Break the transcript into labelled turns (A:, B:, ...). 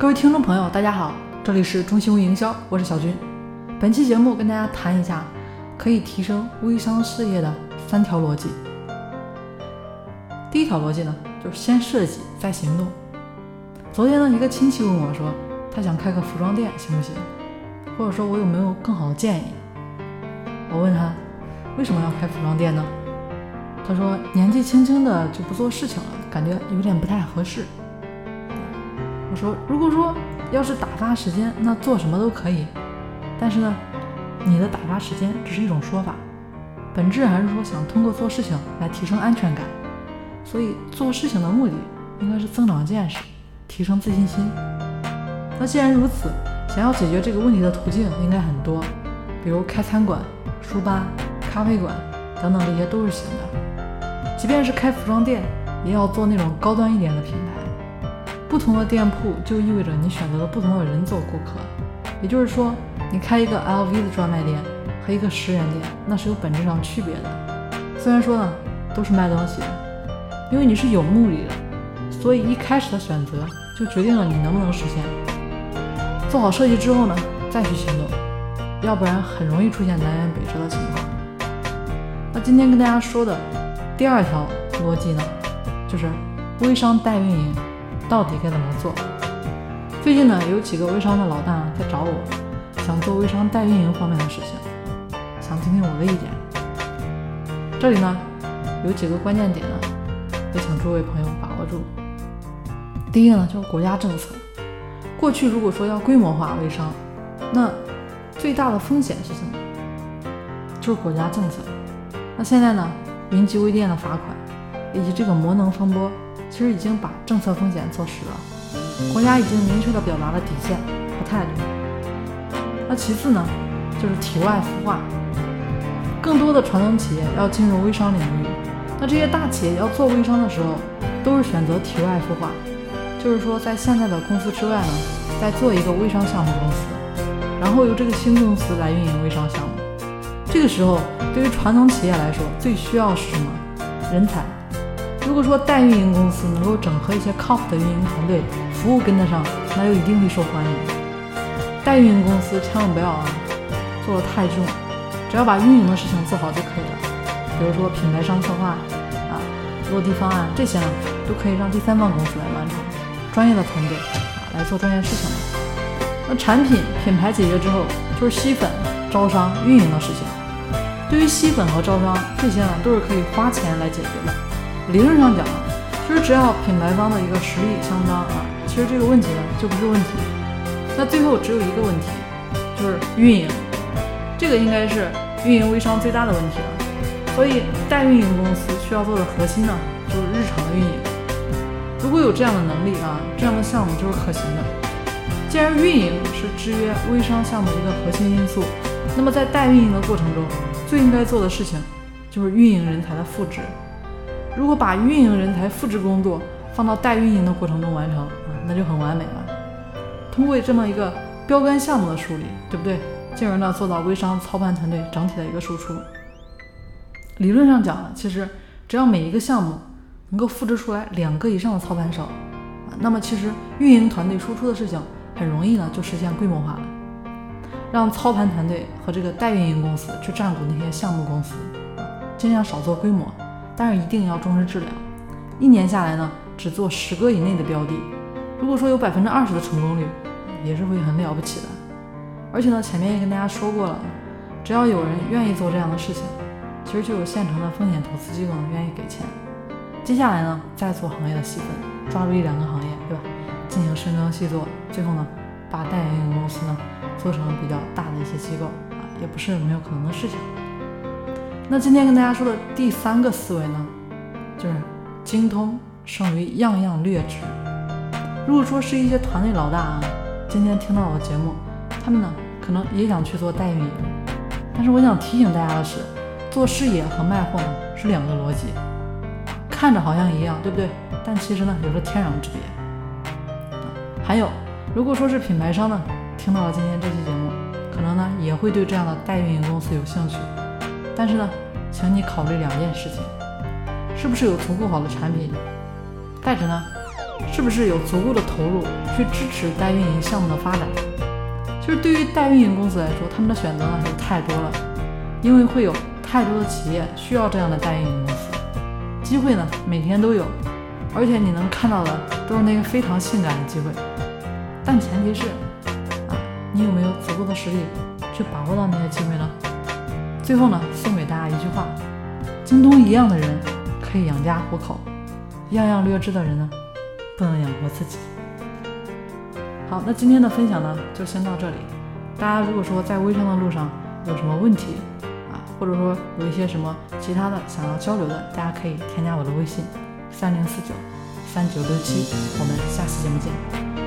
A: 各位听众朋友，大家好，这里是中兴微营销，我是小军。本期节目跟大家谈一下可以提升微商事业的三条逻辑。第一条逻辑呢，就是先设计再行动。昨天呢，一个亲戚问我说，他想开个服装店，行不行？或者说，我有没有更好的建议？我问他，为什么要开服装店呢？他说，年纪轻轻的就不做事情了，感觉有点不太合适。我说，如果说要是打发时间，那做什么都可以。但是呢，你的打发时间只是一种说法，本质还是说想通过做事情来提升安全感。所以做事情的目的应该是增长见识，提升自信心。那既然如此，想要解决这个问题的途径应该很多，比如开餐馆、书吧、咖啡馆等等，这些都是行的。即便是开服装店，也要做那种高端一点的品牌。不同的店铺就意味着你选择了不同的人做顾客，也就是说，你开一个 LV 的专卖店和一个十元店，那是有本质上区别的。虽然说呢，都是卖东西的。因为你是有目的的，所以一开始的选择就决定了你能不能实现。做好设计之后呢，再去行动，要不然很容易出现南辕北辙的情况。那今天跟大家说的第二条逻辑呢，就是微商代运营到底该怎么做？最近呢，有几个微商的老大在找我，想做微商代运营方面的事情，想听听我的意见。这里呢，有几个关键点呢。也请诸位朋友把握住。第一个呢，就是国家政策。过去如果说要规模化微商，那最大的风险是什么？就是国家政策。那现在呢，云集微店的罚款以及这个魔能风波，其实已经把政策风险做实了。国家已经明确的表达了底线和态度。那其次呢，就是体外孵化。更多的传统企业要进入微商领域。那这些大企业要做微商的时候，都是选择体外孵化，就是说在现在的公司之外呢，再做一个微商项目公司，然后由这个新公司来运营微商项目。这个时候，对于传统企业来说，最需要是什么？人才。如果说代运营公司能够整合一些靠谱的运营团队，服务跟得上，那就一定会受欢迎。代运营公司千万不要啊，做的太重，只要把运营的事情做好就可以了。比如说品牌商策划啊、落地方案这些呢，都可以让第三方公司来完成，专业的团队啊来做专业事情。那产品品牌解决之后，就是吸粉、招商、运营的事情。对于吸粉和招商这些呢，都是可以花钱来解决的。理论上讲呢，其实只要品牌方的一个实力相当啊，其实这个问题呢就不是问题。那最后只有一个问题，就是运营，这个应该是运营微商最大的问题了。所以，代运营公司需要做的核心呢，就是日常的运营。如果有这样的能力啊，这样的项目就是可行的。既然运营是制约微商项目的一个核心因素，那么在代运营的过程中，最应该做的事情就是运营人才的复制。如果把运营人才复制工作放到代运营的过程中完成啊，那就很完美了。通过这么一个标杆项目的梳理，对不对？进而呢，做到微商操盘团队整体的一个输出。理论上讲呢，其实只要每一个项目能够复制出来两个以上的操盘手，那么其实运营团队输出的事情很容易呢就实现规模化了。让操盘团队和这个代运营公司去占股那些项目公司，尽量少做规模，但是一定要重视质量。一年下来呢，只做十个以内的标的，如果说有百分之二十的成功率，也是会很了不起的。而且呢，前面也跟大家说过了，只要有人愿意做这样的事情。其实就有现成的风险投资机构呢愿意给钱。接下来呢，再做行业的细分，抓住一两个行业，对吧？进行深耕细作，最后呢，把代运营公司呢做成比较大的一些机构啊，也不是没有可能的事情。那今天跟大家说的第三个思维呢，就是精通胜于样样略知。如果说是一些团队老大啊，今天听到我的节目，他们呢可能也想去做代运营，但是我想提醒大家的是。做事业和卖货呢是两个逻辑，看着好像一样，对不对？但其实呢有着天壤之别。还有，如果说是品牌商呢，听到了今天这期节目，可能呢也会对这样的代运营公司有兴趣。但是呢，请你考虑两件事情：是不是有足够好的产品，带着呢是不是有足够的投入去支持代运营项目的发展？就是对于代运营公司来说，他们的选择呢是太多了，因为会有太多的企业需要这样的代运营公司，机会呢每天都有，而且你能看到的都是那个非常性感的机会。但前提是啊，你有没有足够的实力去把握到那些机会呢？最后呢，送给大家一句话：京东一样的人可以养家糊口，样样略知的人呢，不能养活自己。好，那今天的分享呢，就先到这里。大家如果说在微商的路上有什么问题啊，或者说有一些什么其他的想要交流的，大家可以添加我的微信：三零四九三九六七。我们下期节目见。